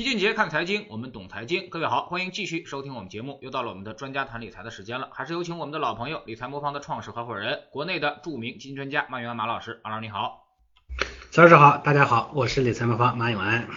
齐俊杰看财经，我们懂财经。各位好，欢迎继续收听我们节目。又到了我们的专家谈理财的时间了，还是有请我们的老朋友理财魔方的创始合伙人，国内的著名基金专家马永安马老师。马老师你好，曹老师好，大家好，我是理财魔方马永安。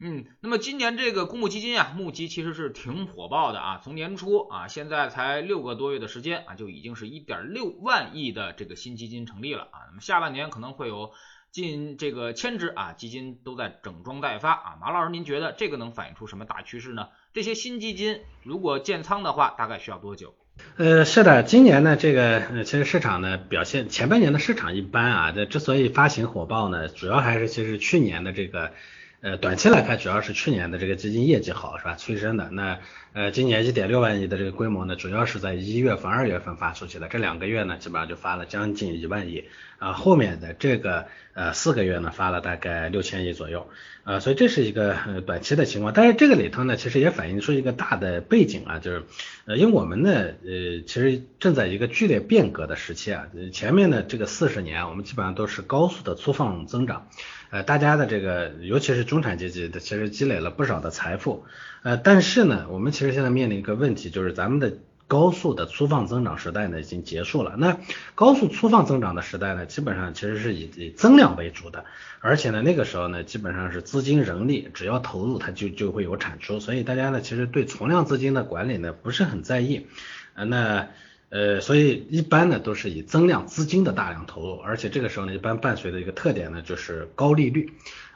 嗯，那么今年这个公募基金啊，募集其实是挺火爆的啊，从年初啊，现在才六个多月的时间啊，就已经是一点六万亿的这个新基金成立了啊。那么下半年可能会有。近这个千只啊，基金都在整装待发啊。马老师，您觉得这个能反映出什么大趋势呢？这些新基金如果建仓的话，大概需要多久？呃，是的，今年呢，这个其实市场呢表现，前半年的市场一般啊。这之所以发行火爆呢，主要还是其实去年的这个。呃，短期来看，主要是去年的这个基金业绩好，是吧？催生的。那呃，今年一点六万亿的这个规模呢，主要是在一月份、二月份发出去的。这两个月呢，基本上就发了将近一万亿啊。后面的这个呃四个月呢，发了大概六千亿左右啊。所以这是一个短期的情况。但是这个里头呢，其实也反映出一个大的背景啊，就是呃，因为我们呢，呃，其实正在一个剧烈变革的时期啊。前面的这个四十年，我们基本上都是高速的粗放增长。呃，大家的这个，尤其是中产阶级的，其实积累了不少的财富。呃，但是呢，我们其实现在面临一个问题，就是咱们的高速的粗放增长时代呢已经结束了。那高速粗放增长的时代呢，基本上其实是以以增量为主的，而且呢，那个时候呢，基本上是资金人力只要投入，它就就会有产出。所以大家呢，其实对存量资金的管理呢不是很在意。呃，那。呃，所以一般呢都是以增量资金的大量投入，而且这个时候呢，一般伴随的一个特点呢就是高利率。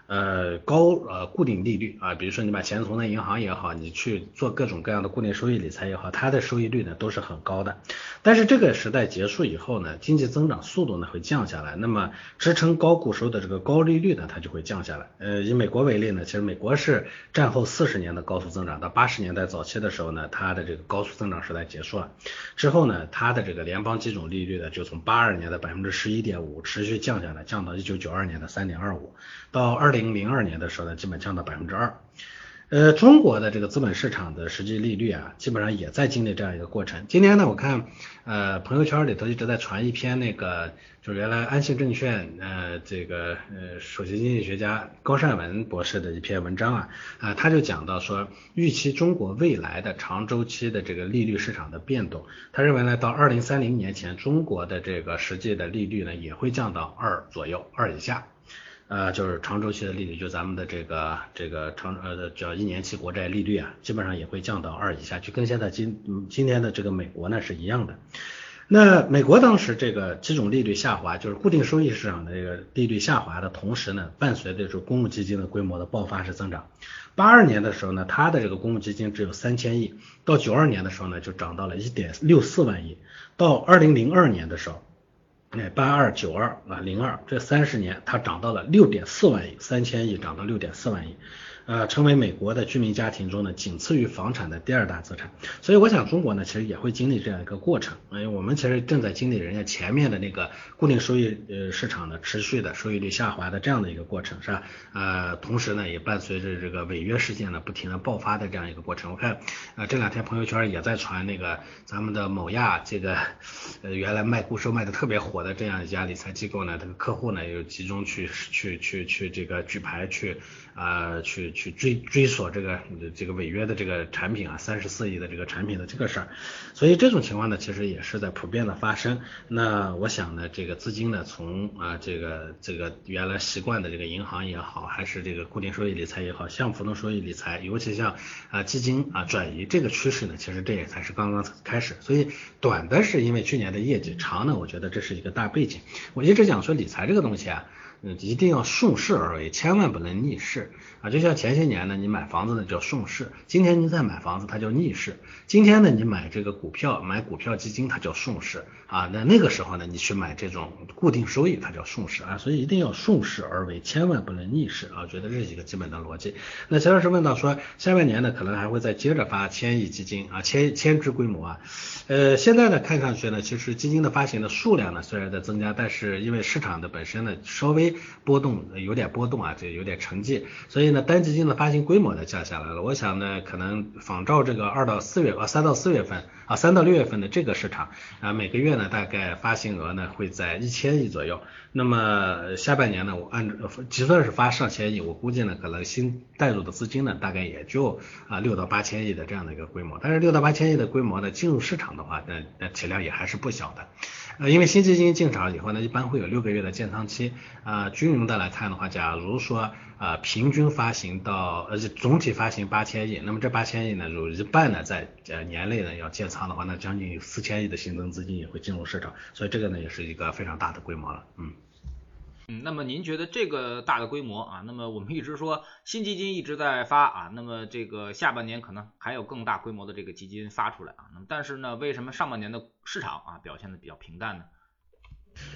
呃，高呃固定利率啊，比如说你把钱存在银行也好，你去做各种各样的固定收益理财也好，它的收益率呢都是很高的。但是这个时代结束以后呢，经济增长速度呢会降下来，那么支撑高固收的这个高利率呢，它就会降下来。呃，以美国为例呢，其实美国是战后四十年的高速增长，到八十年代早期的时候呢，它的这个高速增长时代结束了，之后呢，它的这个联邦基准利率呢就从八二年的百分之十一点五持续降下来，降到一九九二年的三点二五，到二零零二年的时候呢，基本降到百分之二。呃，中国的这个资本市场的实际利率啊，基本上也在经历这样一个过程。今天呢，我看呃朋友圈里头一直在传一篇那个，就原来安信证券呃这个呃首席经济学家高善文博士的一篇文章啊，啊他就讲到说，预期中国未来的长周期的这个利率市场的变动，他认为呢，到二零三零年前，中国的这个实际的利率呢也会降到二左右，二以下。呃，就是长周期的利率，就咱们的这个这个长呃叫一年期国债利率啊，基本上也会降到二以下，就跟现在今今天的这个美国呢是一样的。那美国当时这个基准利率下滑，就是固定收益市场的这个利率下滑的同时呢，伴随着这公募基金的规模的爆发式增长。八二年的时候呢，它的这个公募基金只有三千亿，到九二年的时候呢，就涨到了一点六四万亿，到二零零二年的时候。哎，八二九二啊，零二这三十年，它涨到了六点四万亿，三千亿涨到六点四万亿。呃，成为美国的居民家庭中呢，仅次于房产的第二大资产。所以我想中国呢，其实也会经历这样一个过程。哎，我们其实正在经历人家前面的那个固定收益呃市场的持续的收益率下滑的这样的一个过程，是吧？呃，同时呢，也伴随着这个违约事件呢不停的爆发的这样一个过程。我看呃这两天朋友圈也在传那个咱们的某亚这个呃原来卖固收卖的特别火的这样一家理财机构呢，这个客户呢又集中去去去去这个举牌去啊去。去追追索这个这个违约的这个产品啊，三十四亿的这个产品的这个事儿，所以这种情况呢，其实也是在普遍的发生。那我想呢，这个资金呢，从啊这个这个原来习惯的这个银行也好，还是这个固定收益理财也好，像浮动收益理财，尤其像啊基金啊转移这个趋势呢，其实这也才是刚刚开始。所以短的是因为去年的业绩，长呢，我觉得这是一个大背景。我一直讲说理财这个东西啊。嗯，一定要顺势而为，千万不能逆势啊！就像前些年呢，你买房子呢叫顺势，今天你再买房子它叫逆势。今天呢，你买这个股票，买股票基金它叫顺势啊。那那个时候呢，你去买这种固定收益，它叫顺势啊。所以一定要顺势而为，千万不能逆势啊！觉得这是一个基本的逻辑。那钱老师问到说，下半年呢可能还会再接着发千亿基金啊，千千只规模啊。呃，现在呢看上去呢，其实基金的发行的数量呢虽然在增加，但是因为市场的本身呢稍微波动，有点波动啊，这有点成绩，所以呢，单基金的发行规模呢降下来了。我想呢，可能仿照这个二到四月啊，三到四月份啊，三到六月份的这个市场啊，每个月呢大概发行额呢会在一千亿左右。那么下半年呢，我按照就算是发上千亿，我估计呢，可能新带入的资金呢，大概也就啊六到八千亿的这样的一个规模。但是六到八千亿的规模呢，进入市场的话，那那体量也还是不小的。呃，因为新基金进场以后呢，一般会有六个月的建仓期。啊，均匀的来看的话，假如说啊，平均发行到呃总体发行八千亿，那么这八千亿呢，有一半呢在呃年内呢要建仓的话，那将近有四千亿的新增资金也会进入市场，所以这个呢也是一个非常大的规模了，嗯。嗯，那么您觉得这个大的规模啊，那么我们一直说新基金一直在发啊，那么这个下半年可能还有更大规模的这个基金发出来啊，那么但是呢，为什么上半年的市场啊表现的比较平淡呢？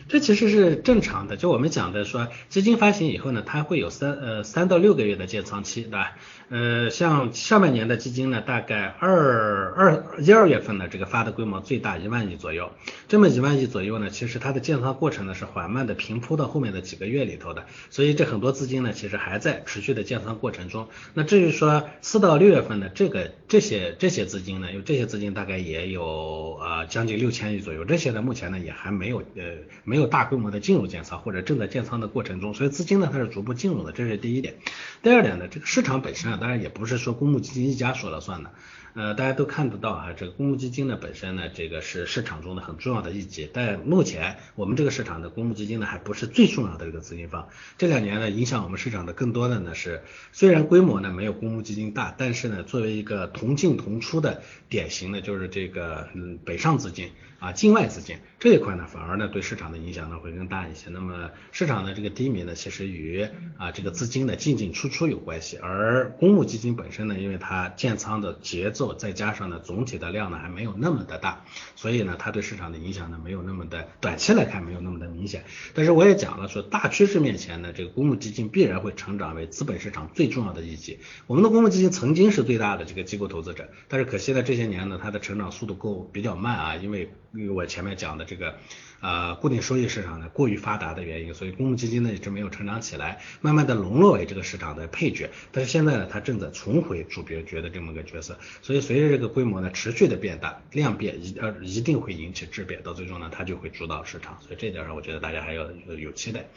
这其实是正常的，就我们讲的说，基金发行以后呢，它会有三呃三到六个月的建仓期，对吧？呃，像上半年的基金呢，大概二二一二月份呢这个发的规模最大一万亿左右，这么一万亿左右呢，其实它的建仓过程呢是缓慢的平铺到后面的几个月里头的，所以这很多资金呢其实还在持续的建仓过程中。那至于说四到六月份的这个这些这些资金呢，有这些资金大概也有呃将近六千亿左右，这些呢目前呢也还没有呃没有大规模的进入建仓或者正在建仓的过程中，所以资金呢它是逐步进入的，这是第一点。第二点呢，这个市场本身啊。当然也不是说公募基金一家说了算的。呃，大家都看得到啊，这个公募基金呢本身呢，这个是市场中的很重要的一级，但目前我们这个市场的公募基金呢还不是最重要的一个资金方。这两年呢，影响我们市场的更多的呢是，虽然规模呢没有公募基金大，但是呢，作为一个同进同出的典型的，就是这个嗯北上资金啊，境外资金这一块呢，反而呢对市场的影响呢会更大一些。那么市场的这个低迷呢，其实与啊这个资金的进进出出有关系，而公募基金本身呢，因为它建仓的节奏。再加上呢，总体的量呢还没有那么的大，所以呢，它对市场的影响呢没有那么的，短期来看没有那么的明显。但是我也讲了，说大趋势面前呢，这个公募基金必然会成长为资本市场最重要的一级。我们的公募基金曾经是最大的这个机构投资者，但是可惜呢，这些年呢，它的成长速度够比较慢啊，因为因为我前面讲的这个。呃，固定收益市场呢过于发达的原因，所以公募基金呢一直没有成长起来，慢慢的沦落为这个市场的配角。但是现在呢，它正在重回主角的这么个角色。所以随着这个规模呢持续的变大，量变一呃一定会引起质变，到最终呢它就会主导市场。所以这点上我觉得大家还要有期待。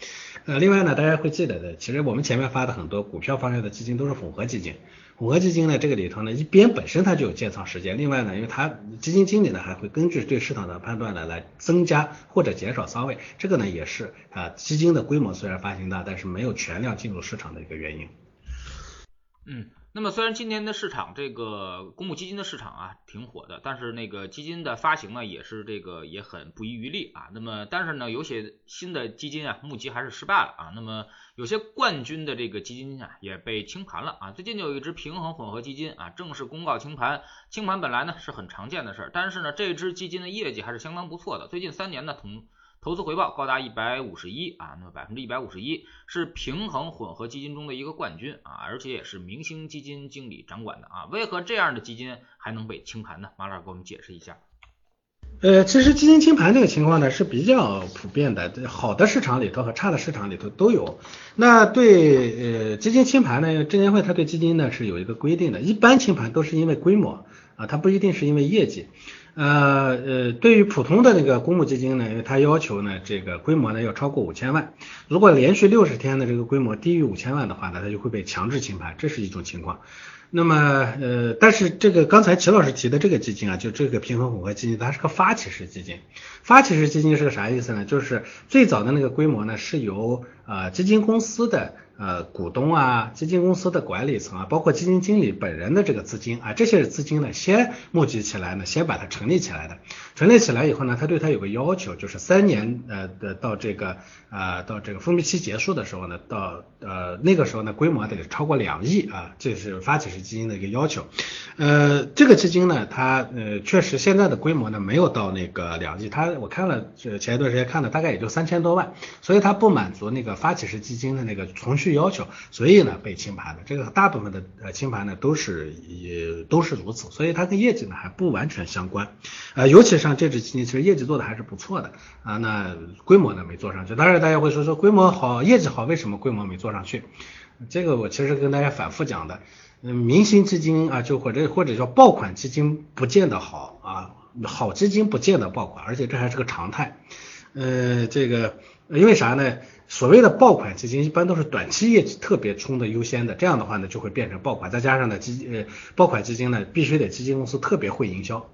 呃，另外呢，大家会记得的，其实我们前面发的很多股票方向的基金都是混合基金。混合基金呢，这个里头呢，一边本身它就有建仓时间，另外呢，因为它基金经理呢还会根据对市场的判断呢来增加或者减少仓位，这个呢也是啊基金的规模虽然发行大，但是没有全量进入市场的一个原因。嗯。那么虽然今年的市场这个公募基金的市场啊挺火的，但是那个基金的发行呢也是这个也很不遗余力啊。那么但是呢有些新的基金啊募集还是失败了啊。那么有些冠军的这个基金啊也被清盘了啊。最近就有一只平衡混合基金啊正式公告清盘，清盘本来呢是很常见的事儿，但是呢这支基金的业绩还是相当不错的，最近三年呢同。投资回报高达一百五十一啊，那么百分之一百五十一是平衡混合基金中的一个冠军啊，而且也是明星基金经理掌管的啊。为何这样的基金还能被清盘呢？马老师给我们解释一下。呃，其实基金清盘这个情况呢是比较普遍的，好的市场里头和差的市场里头都有。那对呃基金清盘呢，证监会它对基金呢是有一个规定的，一般清盘都是因为规模啊，它不一定是因为业绩。呃呃，对于普通的那个公募基金呢，因为它要求呢，这个规模呢要超过五千万，如果连续六十天的这个规模低于五千万的话呢，它就会被强制清盘，这是一种情况。那么呃，但是这个刚才齐老师提的这个基金啊，就这个平衡混合基金，它是个发起式基金。发起式基金是个啥意思呢？就是最早的那个规模呢，是由啊基金公司的。呃，股东啊，基金公司的管理层啊，包括基金经理本人的这个资金啊，这些资金呢，先募集起来呢，先把它成立起来的。成立起来以后呢，他对他有个要求，就是三年呃的到这个啊到这个封闭期结束的时候呢，到呃那个时候呢，规模得超过两亿啊，这是发起式基金的一个要求。呃，这个基金呢，它呃确实现在的规模呢没有到那个两亿，它我看了前一段时间看了，大概也就三千多万，所以它不满足那个发起式基金的那个从序要求，所以呢被清盘的。这个大部分的呃清盘呢都是也都是如此，所以它跟业绩呢还不完全相关。呃，尤其像这只基金，其实业绩做的还是不错的啊，那规模呢没做上去。当然大家会说说规模好，业绩好，为什么规模没做上去？这个我其实跟大家反复讲的，嗯，明星基金啊，就或者或者叫爆款基金不见得好啊，好基金不见得爆款，而且这还是个常态。呃，这个因为啥呢？所谓的爆款基金一般都是短期业绩特别冲的优先的，这样的话呢就会变成爆款。再加上呢基呃爆款基金呢必须得基金公司特别会营销，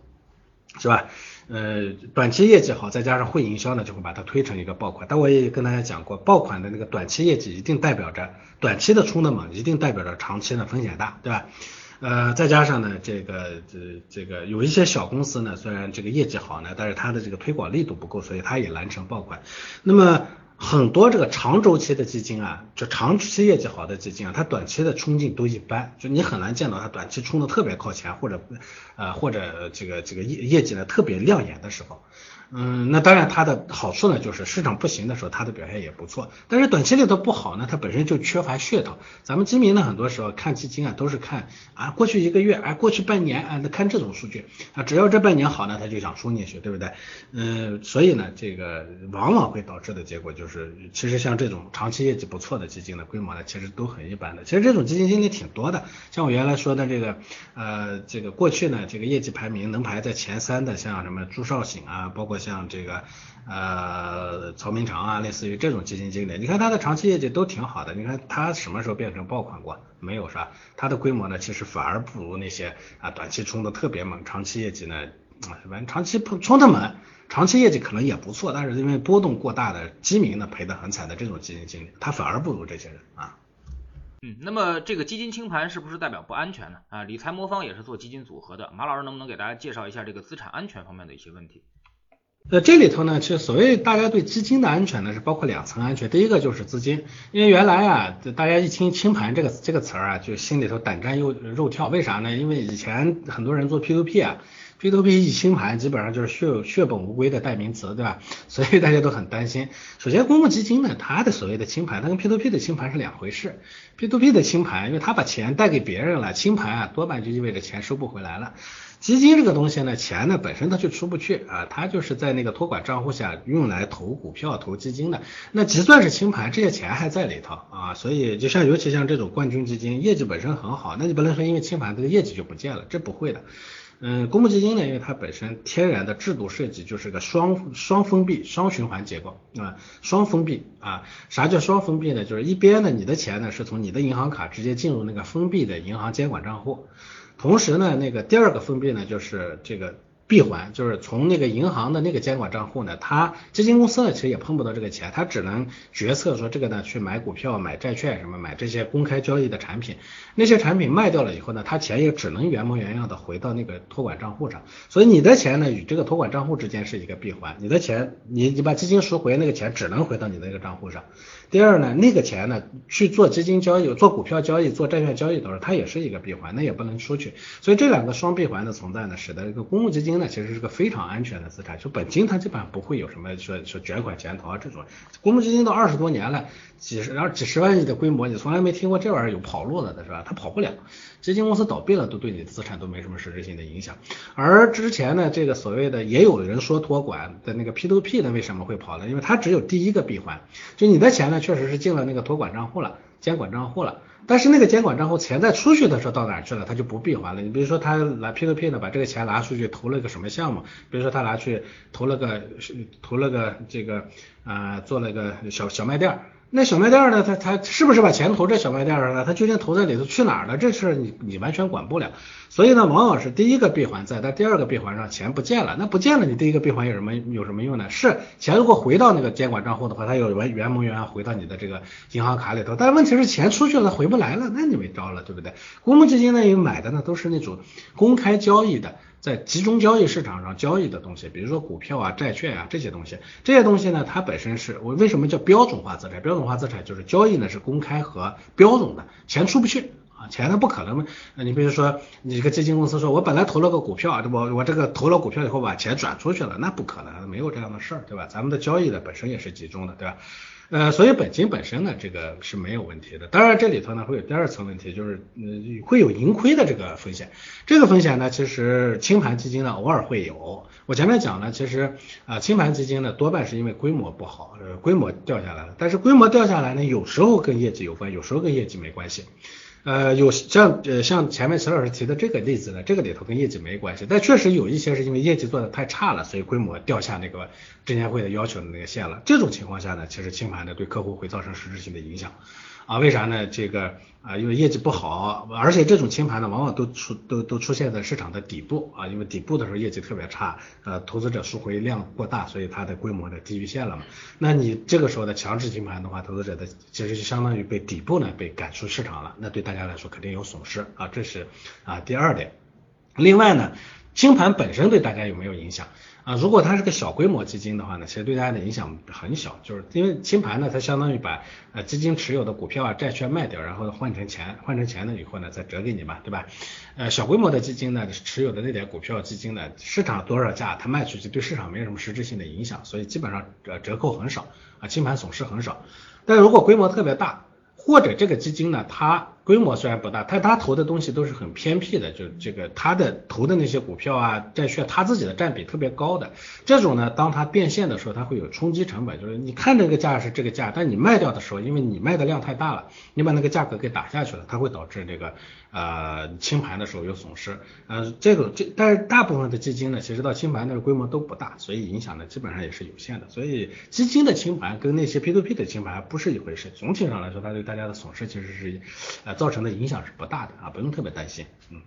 是吧？呃，短期业绩好，再加上会营销呢，就会把它推成一个爆款。但我也跟大家讲过，爆款的那个短期业绩一定代表着短期的冲的猛，一定代表着长期的风险大，对吧？呃，再加上呢，这个这这个有一些小公司呢，虽然这个业绩好呢，但是它的这个推广力度不够，所以它也难成爆款。那么很多这个长周期的基金啊，就长期业绩好的基金啊，它短期的冲劲都一般，就你很难见到它短期冲的特别靠前，或者呃或者这个这个业业绩呢特别亮眼的时候。嗯，那当然它的好处呢，就是市场不行的时候，它的表现也不错。但是短期里头不好呢，它本身就缺乏噱头。咱们基民呢，很多时候看基金啊，都是看啊过去一个月，啊过去半年啊，那看这种数据啊，只要这半年好呢，他就想冲进去，对不对？嗯，所以呢，这个往往会导致的结果就是，其实像这种长期业绩不错的基金的规模呢，其实都很一般的。其实这种基金经理挺多的，像我原来说的这个，呃，这个过去呢，这个业绩排名能排在前三的，像什么朱少醒啊，包括。像这个呃曹明长啊，类似于这种基金经理，你看他的长期业绩都挺好的，你看他什么时候变成爆款过？没有是吧？他的规模呢，其实反而不如那些啊短期冲的特别猛，长期业绩呢，反正长期冲的猛，长期业绩可能也不错，但是因为波动过大的基民呢赔得很惨的这种基金经理，他反而不如这些人啊。嗯，那么这个基金清盘是不是代表不安全呢？啊，理财魔方也是做基金组合的，马老师能不能给大家介绍一下这个资产安全方面的一些问题？呃，这里头呢，其实所谓大家对基金的安全呢，是包括两层安全。第一个就是资金，因为原来啊，大家一听清盘这个这个词儿啊，就心里头胆战又肉跳。为啥呢？因为以前很多人做 P2P 啊，P2P 一清盘，基本上就是血血本无归的代名词，对吧？所以大家都很担心。首先，公募基金呢，它的所谓的清盘，它跟 P2P 的清盘是两回事。P2P 的清盘，因为它把钱贷给别人了，清盘啊，多半就意味着钱收不回来了。基金这个东西呢，钱呢本身它就出不去啊，它就是在那个托管账户下用来投股票、投基金的。那即算是清盘，这些钱还在里头啊，所以就像尤其像这种冠军基金，业绩本身很好，那你不能说因为清盘这个业绩就不见了，这不会的。嗯，公募基金呢，因为它本身天然的制度设计就是个双双封闭、双循环结构啊，双封闭啊，啥叫双封闭呢？就是一边呢，你的钱呢是从你的银行卡直接进入那个封闭的银行监管账户。同时呢，那个第二个封闭呢，就是这个闭环，就是从那个银行的那个监管账户呢，它基金公司呢其实也碰不到这个钱，它只能决策说这个呢去买股票、买债券什么，买这些公开交易的产品，那些产品卖掉了以后呢，它钱也只能原模原样的回到那个托管账户上，所以你的钱呢与这个托管账户之间是一个闭环，你的钱你你把基金赎回，那个钱只能回到你那个账户上。第二呢，那个钱呢去做基金交易、做股票交易、做债券交易的时候，它也是一个闭环，那也不能出去。所以这两个双闭环的存在呢，使得这个公募基金呢，其实是个非常安全的资产，就本金它基本上不会有什么说说卷款潜逃啊这种。公募基金都二十多年了，几十然后几十万亿的规模，你从来没听过这玩意儿有跑路了的是吧？它跑不了。基金公司倒闭了，都对你资产都没什么实质性的影响。而之前呢，这个所谓的也有人说托管的那个 P2P 呢，为什么会跑呢？因为它只有第一个闭环，就你的钱呢，确实是进了那个托管账户了，监管账户了。但是那个监管账户钱在出去的时候到哪去了？他就不闭环了。你比如说他来 P to P 的，把这个钱拿出去投了个什么项目？比如说他拿去投了个投了个这个啊，做了个小小卖店。那小卖店呢？他他是不是把钱投在小卖店上了？他究竟投在里头去哪儿了？这事你你完全管不了。所以呢，往往是第一个闭环在，但第二个闭环上钱不见了。那不见了，你第一个闭环有什么有什么用呢？是钱如果回到那个监管账户的话，它有原原模原样回到你的这个银行卡里头。但问题是钱出去了回不来了，那你没招了，对不对？公募基金呢，因为买的呢都是那种公开交易的。在集中交易市场上交易的东西，比如说股票啊、债券啊这些东西，这些东西呢，它本身是我为什么叫标准化资产？标准化资产就是交易呢是公开和标准的，钱出不去啊，钱它不可能。你比如说，你一个基金公司说，我本来投了个股票，我我这个投了股票以后把钱转出去了，那不可能，没有这样的事儿，对吧？咱们的交易呢本身也是集中的，对吧？呃，所以本金本身呢，这个是没有问题的。当然这里头呢会有第二层问题，就是嗯会有盈亏的这个风险。这个风险呢，其实清盘基金呢偶尔会有。我前面讲呢，其实啊清盘基金呢多半是因为规模不好，呃规模掉下来了。但是规模掉下来呢，有时候跟业绩有关，有时候跟业绩没关系。呃，有像呃像前面陈老师提的这个例子呢，这个里头跟业绩没关系，但确实有一些是因为业绩做的太差了，所以规模掉下那个证监会的要求的那个线了。这种情况下呢，其实清盘呢对客户会造成实质性的影响。啊，为啥呢？这个啊，因为业绩不好，而且这种清盘呢，往往都出都都出现在市场的底部啊，因为底部的时候业绩特别差，呃，投资者赎回量过大，所以它的规模呢低于线了嘛。那你这个时候的强制清盘的话，投资者的其实就相当于被底部呢被赶出市场了，那对大家来说肯定有损失啊，这是啊第二点。另外呢，清盘本身对大家有没有影响？啊，如果它是个小规模基金的话呢，其实对大家的影响很小，就是因为清盘呢，它相当于把呃基金持有的股票啊、债券卖掉，然后换成钱，换成钱了以后呢，再折给你嘛，对吧？呃，小规模的基金呢，持有的那点股票基金呢，市场多少价，它卖出去对市场没有什么实质性的影响，所以基本上呃折扣很少啊，清盘损失很少。但如果规模特别大，或者这个基金呢，它规模虽然不大，但他投的东西都是很偏僻的，就这个他的投的那些股票啊、债券，他自己的占比特别高的这种呢，当它变现的时候，它会有冲击成本，就是你看这个价是这个价，但你卖掉的时候，因为你卖的量太大了，你把那个价格给打下去了，它会导致这个呃清盘的时候有损失。呃，这个这但是大部分的基金呢，其实到清盘那个规模都不大，所以影响呢基本上也是有限的。所以基金的清盘跟那些 P to P 的清盘不是一回事。总体上来说，它对大家的损失其实是呃。造成的影响是不大的啊，不用特别担心。嗯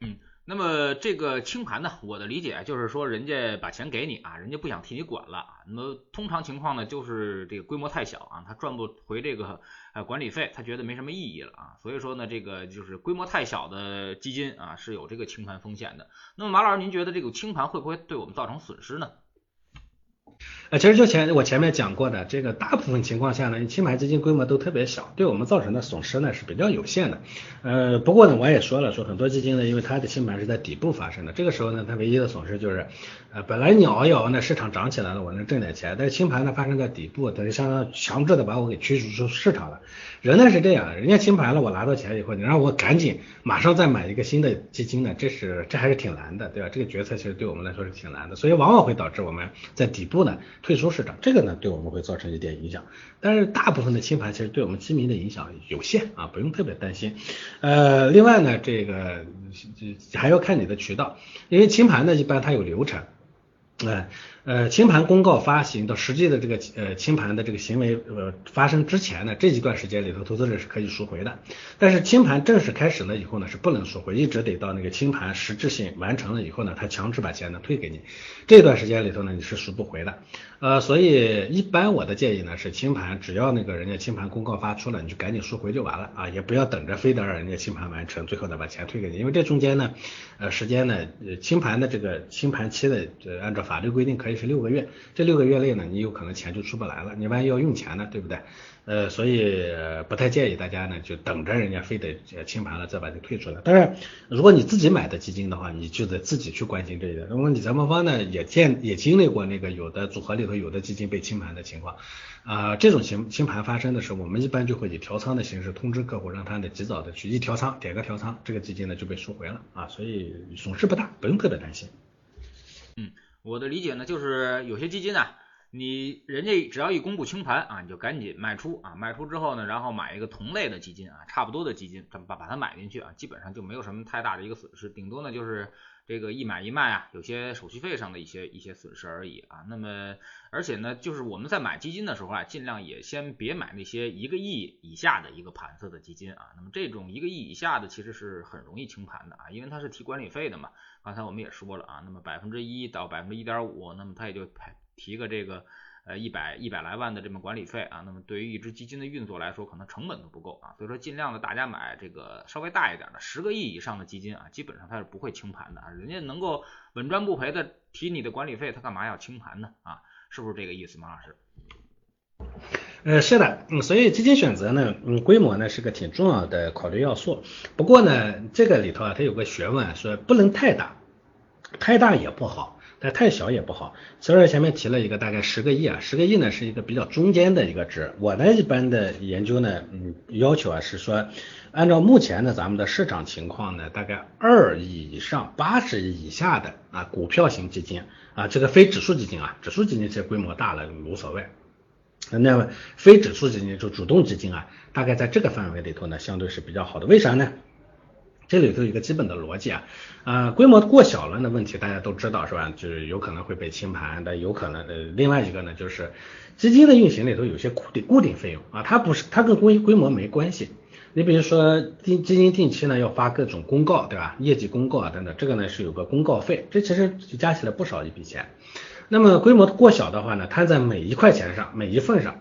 嗯，那么这个清盘呢，我的理解就是说，人家把钱给你啊，人家不想替你管了。那么通常情况呢，就是这个规模太小啊，他赚不回这个呃管理费，他觉得没什么意义了啊。所以说呢，这个就是规模太小的基金啊，是有这个清盘风险的。那么马老师，您觉得这个清盘会不会对我们造成损失呢？呃，其实就前我前面讲过的，这个大部分情况下呢，你清盘基金规模都特别小，对我们造成的损失呢是比较有限的。呃，不过呢，我也说了，说很多基金呢，因为它的清盘是在底部发生的，这个时候呢，它唯一的损失就是，呃，本来你熬一熬呢，市场涨起来了，我能挣点钱，但是清盘呢发生在底部，它就相当于强制的把我给驱逐出市场了。人呢是这样，人家清盘了，我拿到钱以后，你让我赶紧马上再买一个新的基金呢，这是这还是挺难的，对吧？这个决策其实对我们来说是挺难的，所以往往会导致我们在底部呢。退出市场，这个呢对我们会造成一点影响，但是大部分的清盘其实对我们基民的影响有限啊，不用特别担心。呃，另外呢，这个还要看你的渠道，因为清盘呢一般它有流程，哎。呃，呃清盘公告发行到实际的这个呃清盘的这个行为呃发生之前呢，这一段时间里头，投资者是可以赎回的。但是清盘正式开始了以后呢，是不能赎回，一直得到那个清盘实质性完成了以后呢，他强制把钱呢退给你。这段时间里头呢，你是赎不回的。呃，所以一般我的建议呢是清盘，只要那个人家清盘公告发出了，你就赶紧赎回就完了啊，也不要等着非得让人家清盘完成，最后再把钱退给你，因为这中间呢，呃时间呢，呃清盘的这个清盘期的，呃按照法律规定可以。是六个月，这六个月内呢，你有可能钱就出不来了，你万一要用钱呢，对不对？呃，所以不太建议大家呢，就等着人家非得清盘了再把它退出来。当然，如果你自己买的基金的话，你就得自己去关心这一点。那么，你咱们方呢也见也经历过那个有的组合里头有的基金被清盘的情况啊，这种清清盘发生的时候，我们一般就会以调仓的形式通知客户，让他呢及早的去一调仓，点个调仓，这个基金呢就被赎回了啊，所以损失不大，不用特别担心。嗯。我的理解呢，就是有些基金啊，你人家只要一公布清盘啊，你就赶紧卖出啊，卖出之后呢，然后买一个同类的基金啊，差不多的基金，把把它买进去啊，基本上就没有什么太大的一个损失，顶多呢就是这个一买一卖啊，有些手续费上的一些一些损失而已啊。那么而且呢，就是我们在买基金的时候啊，尽量也先别买那些一个亿以下的一个盘子的基金啊。那么这种一个亿以下的其实是很容易清盘的啊，因为它是提管理费的嘛。刚才我们也说了啊，那么百分之一到百分之一点五，那么它也就提个这个呃一百一百来万的这么管理费啊，那么对于一只基金的运作来说，可能成本都不够啊，所以说尽量的大家买这个稍微大一点的十个亿以上的基金啊，基本上它是不会清盘的啊，人家能够稳赚不赔的提你的管理费，他干嘛要清盘呢啊？是不是这个意思，马老师？呃，是的，嗯，所以基金选择呢，嗯，规模呢是个挺重要的考虑要素。不过呢，这个里头啊，它有个学问，说不能太大，太大也不好。但太小也不好。所以前面提了一个大概十个亿啊，十个亿呢是一个比较中间的一个值。我呢一般的研究呢，嗯，要求啊是说，按照目前的咱们的市场情况呢，大概二亿以上、八十亿以下的啊股票型基金啊，这个非指数基金啊，指数基金这规模大了无所谓。那么非指数基金就主动基金啊，大概在这个范围里头呢，相对是比较好的。为啥呢？这里头有一个基本的逻辑啊，呃，规模过小了的问题大家都知道是吧？就是有可能会被清盘，但有可能呃，另外一个呢，就是基金的运行里头有些固定固定费用啊，它不是它跟规规模没关系。你比如说定基金定期呢要发各种公告对吧？业绩公告啊等等，这个呢是有个公告费，这其实就加起来不少一笔钱。那么规模过小的话呢，摊在每一块钱上，每一份上。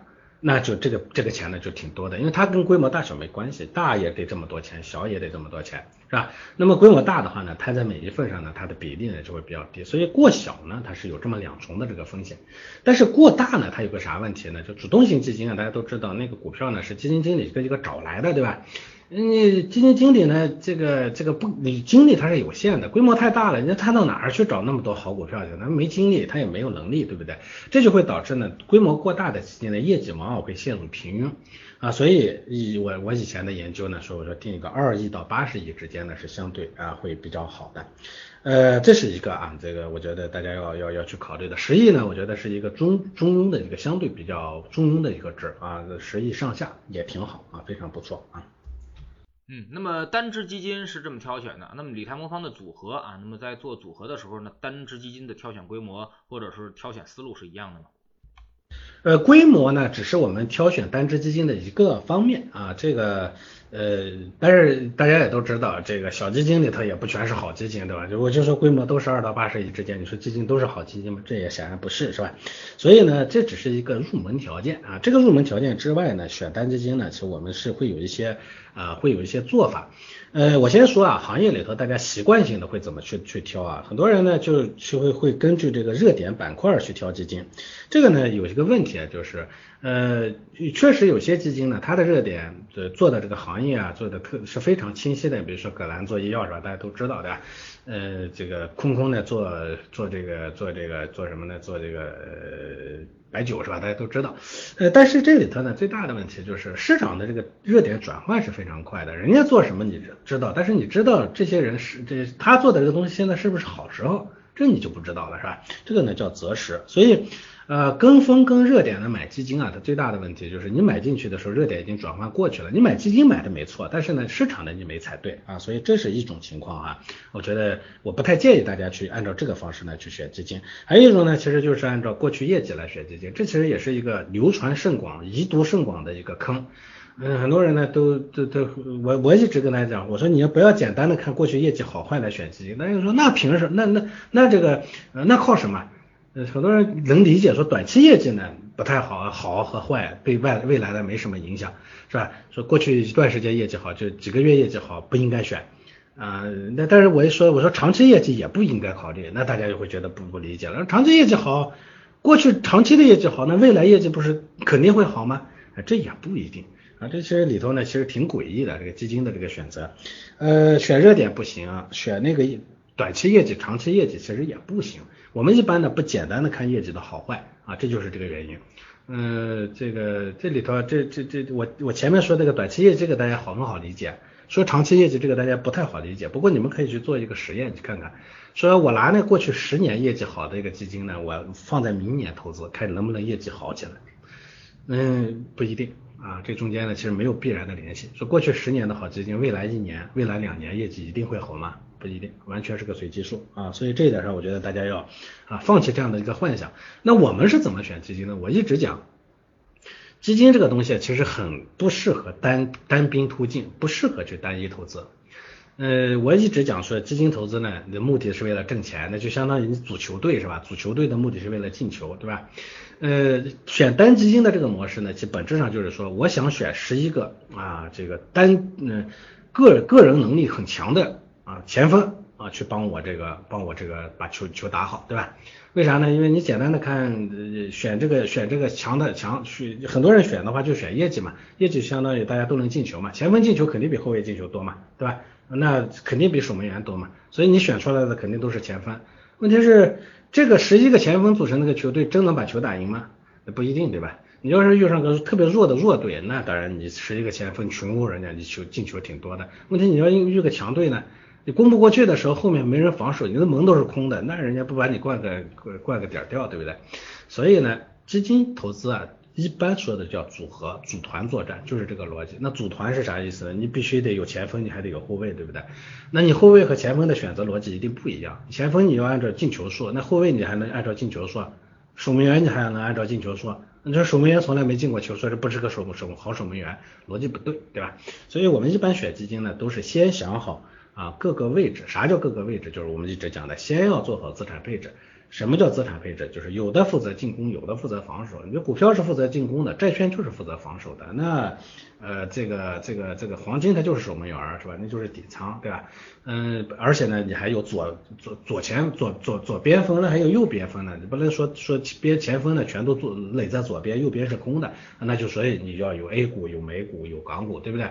那就这个这个钱呢就挺多的，因为它跟规模大小没关系，大也得这么多钱，小也得这么多钱，是吧？那么规模大的话呢，它在每一份上呢，它的比例呢就会比较低，所以过小呢它是有这么两重的这个风险，但是过大呢它有个啥问题呢？就主动型基金啊，大家都知道那个股票呢是基金经理一个一个找来的，对吧？你基金经理呢？这个这个不，你精力它是有限的，规模太大了，人家他到哪儿去找那么多好股票去？他没精力，他也没有能力，对不对？这就会导致呢，规模过大的基金的业绩往往会陷入平庸啊。所以以我我以前的研究呢，说我说定一个二亿到八十亿之间呢是相对啊会比较好的。呃，这是一个啊，这个我觉得大家要要要去考虑的。十亿呢，我觉得是一个中中庸的一个相对比较中庸的一个值啊，十亿上下也挺好啊，非常不错啊。嗯，那么单只基金是这么挑选的，那么理财魔方的组合啊，那么在做组合的时候呢，单只基金的挑选规模或者是挑选思路是一样的吗？呃，规模呢，只是我们挑选单只基金的一个方面啊，这个。呃，但是大家也都知道，这个小基金里头也不全是好基金，对吧？就我就说规模都是二到八十亿之间，你说基金都是好基金吗？这也显然不是，是吧？所以呢，这只是一个入门条件啊。这个入门条件之外呢，选单基金呢，其实我们是会有一些啊，会有一些做法。呃，我先说啊，行业里头大家习惯性的会怎么去去挑啊？很多人呢就就会会根据这个热点板块去挑基金。这个呢有一个问题啊，就是呃，确实有些基金呢，它的热点做的这个行业。啊，做的特是非常清晰的，比如说葛兰做医药是吧？大家都知道的，呃，这个空空呢做做这个做这个做什么呢？做这个呃白酒是吧？大家都知道，呃，但是这里头呢最大的问题就是市场的这个热点转换是非常快的，人家做什么你知道，但是你知道这些人是这他做的这个东西现在是不是好时候？这你就不知道了是吧？这个呢叫择时，所以。呃，跟风跟热点的买基金啊，它最大的问题就是你买进去的时候，热点已经转换过去了。你买基金买的没错，但是呢，市场呢你没踩对啊，所以这是一种情况啊。我觉得我不太建议大家去按照这个方式呢去选基金。还有一种呢，其实就是按照过去业绩来选基金，这其实也是一个流传甚广、遗毒甚广的一个坑。嗯，很多人呢都都都，我我一直跟大家讲，我说你要不要简单的看过去业绩好坏来选基金。那有人说那凭什么？那那那这个那靠什么？呃，很多人能理解说短期业绩呢不太好，好和坏对外未来的没什么影响，是吧？说过去一段时间业绩好，就几个月业绩好不应该选，啊，那但是我一说我说长期业绩也不应该考虑，那大家就会觉得不不理解了。长期业绩好，过去长期的业绩好，那未来业绩不是肯定会好吗？这也不一定啊，这其实里头呢其实挺诡异的这个基金的这个选择，呃，选热点不行啊，选那个短期业绩、长期业绩其实也不行。我们一般呢不简单的看业绩的好坏啊，这就是这个原因。嗯，这个这里头这这这我我前面说这个短期业绩这个大家好很好理解，说长期业绩这个大家不太好理解。不过你们可以去做一个实验去看看，说我拿那过去十年业绩好的一个基金呢，我放在明年投资，看能不能业绩好起来。嗯，不一定啊，这中间呢其实没有必然的联系。说过去十年的好基金，未来一年、未来两年业绩一定会好吗？不一定，完全是个随机数啊，所以这一点上，我觉得大家要啊放弃这样的一个幻想。那我们是怎么选基金呢？我一直讲，基金这个东西其实很不适合单单兵突进，不适合去单一投资。呃，我一直讲说，基金投资呢，你的目的是为了挣钱，那就相当于你组球队是吧？组球队的目的是为了进球，对吧？呃，选单基金的这个模式呢，其本质上就是说，我想选十一个啊，这个单嗯个个人能力很强的。啊，前锋啊，去帮我这个，帮我这个把球球打好，对吧？为啥呢？因为你简单的看，呃选这个选这个强的强，去很多人选的话就选业绩嘛，业绩相当于大家都能进球嘛，前锋进球肯定比后卫进球多嘛，对吧？那肯定比守门员多嘛，所以你选出来的肯定都是前锋。问题是这个十一个前锋组成那个球队真能把球打赢吗？那不一定，对吧？你要是遇上个特别弱的弱队，那当然你十一个前锋群殴人家，你球进球挺多的。问题你要遇个强队呢，你攻不过去的时候，后面没人防守，你的门都是空的，那人家不把你灌个灌个点掉，对不对？所以呢，基金投资啊。一般说的叫组合、组团作战，就是这个逻辑。那组团是啥意思呢？你必须得有前锋，你还得有后卫，对不对？那你后卫和前锋的选择逻辑一定不一样。前锋你要按照进球数，那后卫你还能按照进球数，守门员你还能按照进球数。你说守门员从来没进过球，说这不是个守守好守门员，逻辑不对，对吧？所以我们一般选基金呢，都是先想好啊各个位置。啥叫各个位置？就是我们一直讲的，先要做好资产配置。什么叫资产配置？就是有的负责进攻，有的负责防守。你说股票是负责进攻的，债券就是负责防守的。那呃，这个这个这个黄金它就是守门员儿是吧？那就是底仓，对吧？嗯，而且呢，你还有左左左前左左左边锋呢，还有右边锋呢。你不能说说边前锋呢全都做垒在左边，右边是空的，那就所以你要有 A 股、有美股、有港股，对不对？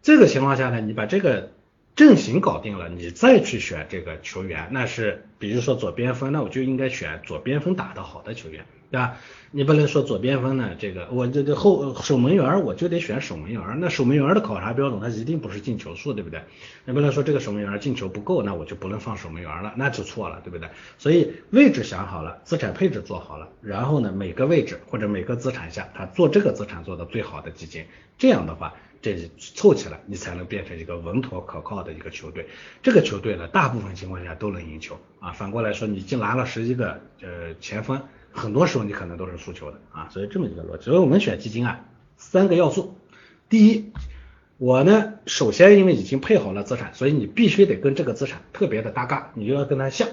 这个情况下呢，你把这个。阵型搞定了，你再去选这个球员，那是比如说左边锋，那我就应该选左边锋打得好的球员，对吧？你不能说左边锋呢，这个我这个后守门员我就得选守门员，那守门员的考察标准它一定不是进球数，对不对？你不能说这个守门员进球不够，那我就不能放守门员了，那就错了，对不对？所以位置想好了，资产配置做好了，然后呢每个位置或者每个资产下，他做这个资产做的最好的基金，这样的话。这凑起来，你才能变成一个稳妥可靠的一个球队。这个球队呢，大部分情况下都能赢球啊。反过来说，你进拿了十一个呃前锋，很多时候你可能都是输球的啊。所以这么一个逻辑。所以我们选基金啊，三个要素。第一，我呢首先因为已经配好了资产，所以你必须得跟这个资产特别的搭嘎，你就要跟它像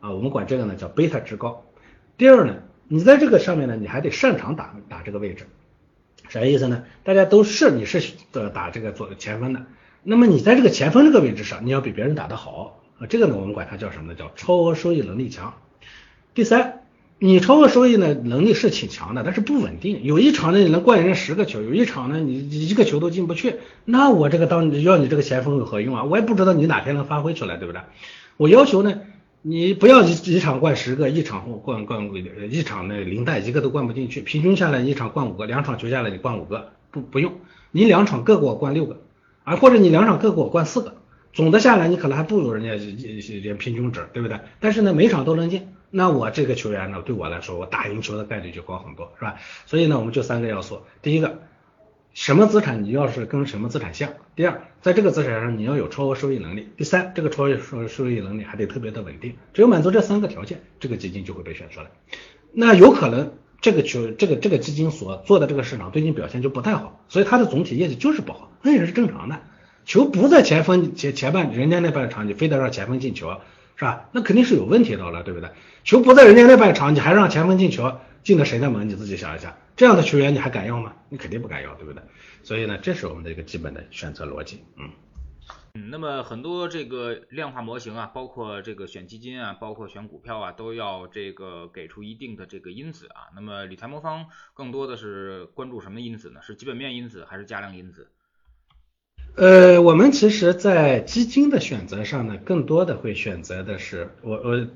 啊。我们管这个呢叫贝塔值高。第二呢，你在这个上面呢，你还得擅长打打这个位置。啥意思呢？大家都是你是呃打这个左前锋的，那么你在这个前锋这个位置上，你要比别人打得好啊。这个呢，我们管它叫什么呢？叫超额收益能力强。第三，你超额收益呢能力是挺强的，但是不稳定。有一场呢你能灌人十个球，有一场呢你一个球都进不去，那我这个当要你这个前锋有何用啊？我也不知道你哪天能发挥出来，对不对？我要求呢。你不要一一场灌十个，一场灌灌一场那零带一个都灌不进去，平均下来一场灌五个，两场球下来你灌五个不不用，你两场各给我灌六个，啊或者你两场各给我灌四个，总的下来你可能还不如人家连平均值，对不对？但是呢每场都能进，那我这个球员呢对我来说我打赢球的概率就高很多，是吧？所以呢我们就三个要素，第一个。什么资产你要是跟什么资产像？第二，在这个资产上你要有超额收益能力。第三，这个超额收收益能力还得特别的稳定。只有满足这三个条件，这个基金就会被选出来。那有可能这个球这个这个基金所做的这个市场最近表现就不太好，所以它的总体业绩就是不好，那也是正常的。球不在前锋前前半人家那半场，你非得让前锋进球，是吧？那肯定是有问题的了，对不对？球不在人家那半场，你还让前锋进球？进了谁的门？你自己想一下，这样的球员你还敢要吗？你肯定不敢要，对不对？所以呢，这是我们的一个基本的选择逻辑。嗯嗯，那么很多这个量化模型啊，包括这个选基金啊，包括选股票啊，都要这个给出一定的这个因子啊。那么理财魔方更多的是关注什么因子呢？是基本面因子还是加量因子？呃，我们其实，在基金的选择上呢，更多的会选择的是我我。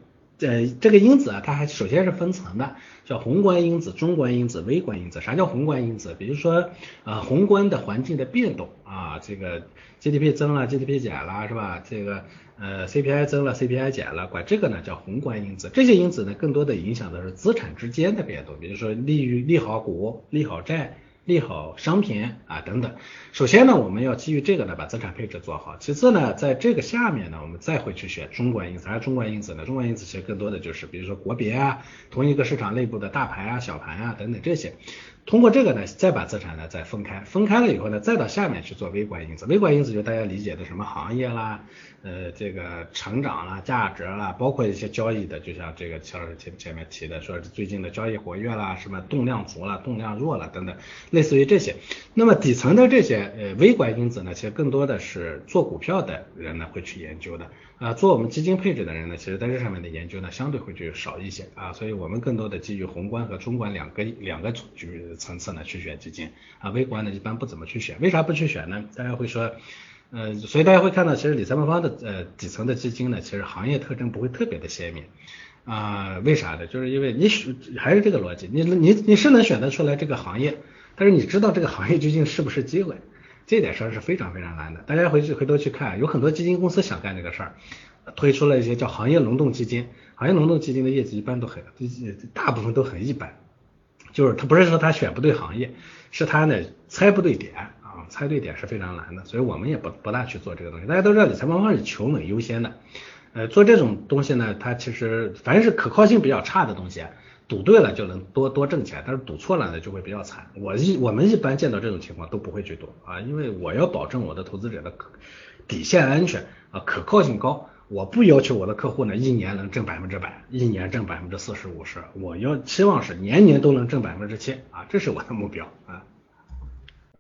呃，这个因子啊，它还首先是分层的，叫宏观因子、中观因子、微观因子。啥叫宏观因子？比如说啊，宏观的环境的变动啊，这个 GDP 增了，GDP 减了，是吧？这个呃 CPI 增了，CPI 减了，管这个呢叫宏观因子。这些因子呢，更多的影响的是资产之间的变动，比如说利率、利好股、利好债。利好商品啊等等，首先呢，我们要基于这个呢把资产配置做好。其次呢，在这个下面呢，我们再会去选中国因子。而中国因子呢？中国因子其实更多的就是，比如说国别啊，同一个市场内部的大盘啊、小盘啊等等这些。通过这个呢，再把资产呢再分开，分开了以后呢，再到下面去做微观因子。微观因子就大家理解的什么行业啦，呃，这个成长啦、价值啦，包括一些交易的，就像这个乔老师前前面提的，说最近的交易活跃啦，什么动量足了、动量弱了等等，类似于这些。那么底层的这些呃微观因子呢，其实更多的是做股票的人呢会去研究的。啊，做我们基金配置的人呢，其实在这上面的研究呢，相对会就少一些啊，所以我们更多的基于宏观和中观两个两个局层次呢去选基金啊，微观呢一般不怎么去选，为啥不去选呢？大家会说，呃，所以大家会看到，其实理财魔方的呃底层的基金呢，其实行业特征不会特别的鲜明啊，为啥呢？就是因为你选还是这个逻辑，你你你是能选得出来这个行业，但是你知道这个行业究竟是不是机会，这点事儿是非常非常难的。大家回去回头去看，有很多基金公司想干这个事儿，推出了一些叫行业轮动基金，行业轮动基金的业绩一般都很，大部分都很一般。就是他不是说他选不对行业，是他呢猜不对点猜对点是非常难的，所以我们也不不大去做这个东西。大家都知道理财方方是求稳优先的，呃，做这种东西呢，它其实凡是可靠性比较差的东西，赌对了就能多多挣钱，但是赌错了呢就会比较惨。我一我们一般见到这种情况都不会去赌啊，因为我要保证我的投资者的底线安全啊，可靠性高。我不要求我的客户呢一年能挣百分之百，一年挣百分之四十五十，我要期望是年年都能挣百分之七啊，这是我的目标啊。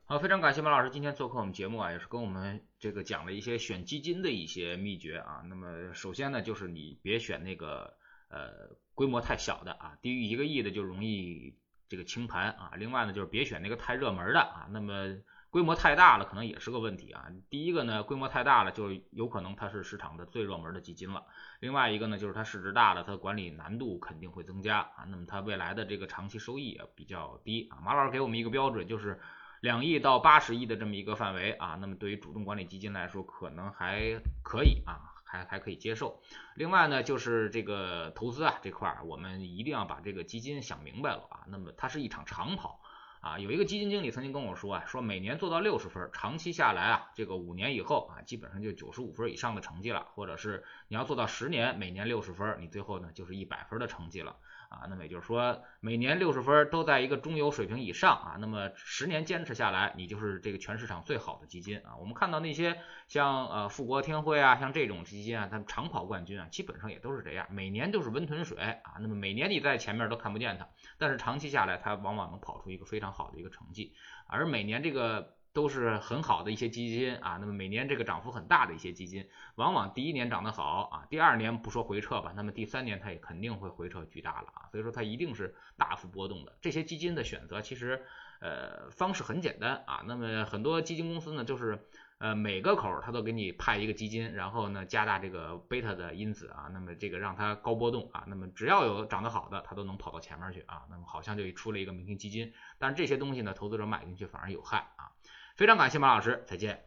好，非常感谢马老师今天做客我们节目啊，也是跟我们这个讲了一些选基金的一些秘诀啊。那么首先呢，就是你别选那个呃规模太小的啊，低于一个亿的就容易这个清盘啊。另外呢，就是别选那个太热门的啊。那么规模太大了，可能也是个问题啊。第一个呢，规模太大了，就有可能它是市场的最热门的基金了。另外一个呢，就是它市值大了，它管理难度肯定会增加啊。那么它未来的这个长期收益也比较低啊。马老师给我们一个标准，就是两亿到八十亿的这么一个范围啊。那么对于主动管理基金来说，可能还可以啊，还还可以接受。另外呢，就是这个投资啊这块儿，我们一定要把这个基金想明白了啊。那么它是一场长跑。啊，有一个基金经理曾经跟我说啊，说每年做到六十分，长期下来啊，这个五年以后啊，基本上就九十五分以上的成绩了，或者是你要做到十年，每年六十分，你最后呢就是一百分的成绩了。啊，那么也就是说，每年六十分都在一个中游水平以上啊，那么十年坚持下来，你就是这个全市场最好的基金啊。我们看到那些像呃富国天惠啊，像这种基金啊，它长跑冠军啊，基本上也都是这样，每年就是温吞水啊。那么每年你在前面都看不见它，但是长期下来，它往往能跑出一个非常好的一个成绩，而每年这个。都是很好的一些基金啊，那么每年这个涨幅很大的一些基金，往往第一年涨得好啊，第二年不说回撤吧，那么第三年它也肯定会回撤巨大了啊，所以说它一定是大幅波动的。这些基金的选择其实呃方式很简单啊，那么很多基金公司呢就是呃每个口儿它都给你派一个基金，然后呢加大这个贝塔的因子啊，那么这个让它高波动啊，那么只要有涨得好的，它都能跑到前面去啊，那么好像就出了一个明星基金，但是这些东西呢，投资者买进去反而有害啊。非常感谢马老师，再见。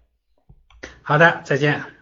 好的，再见。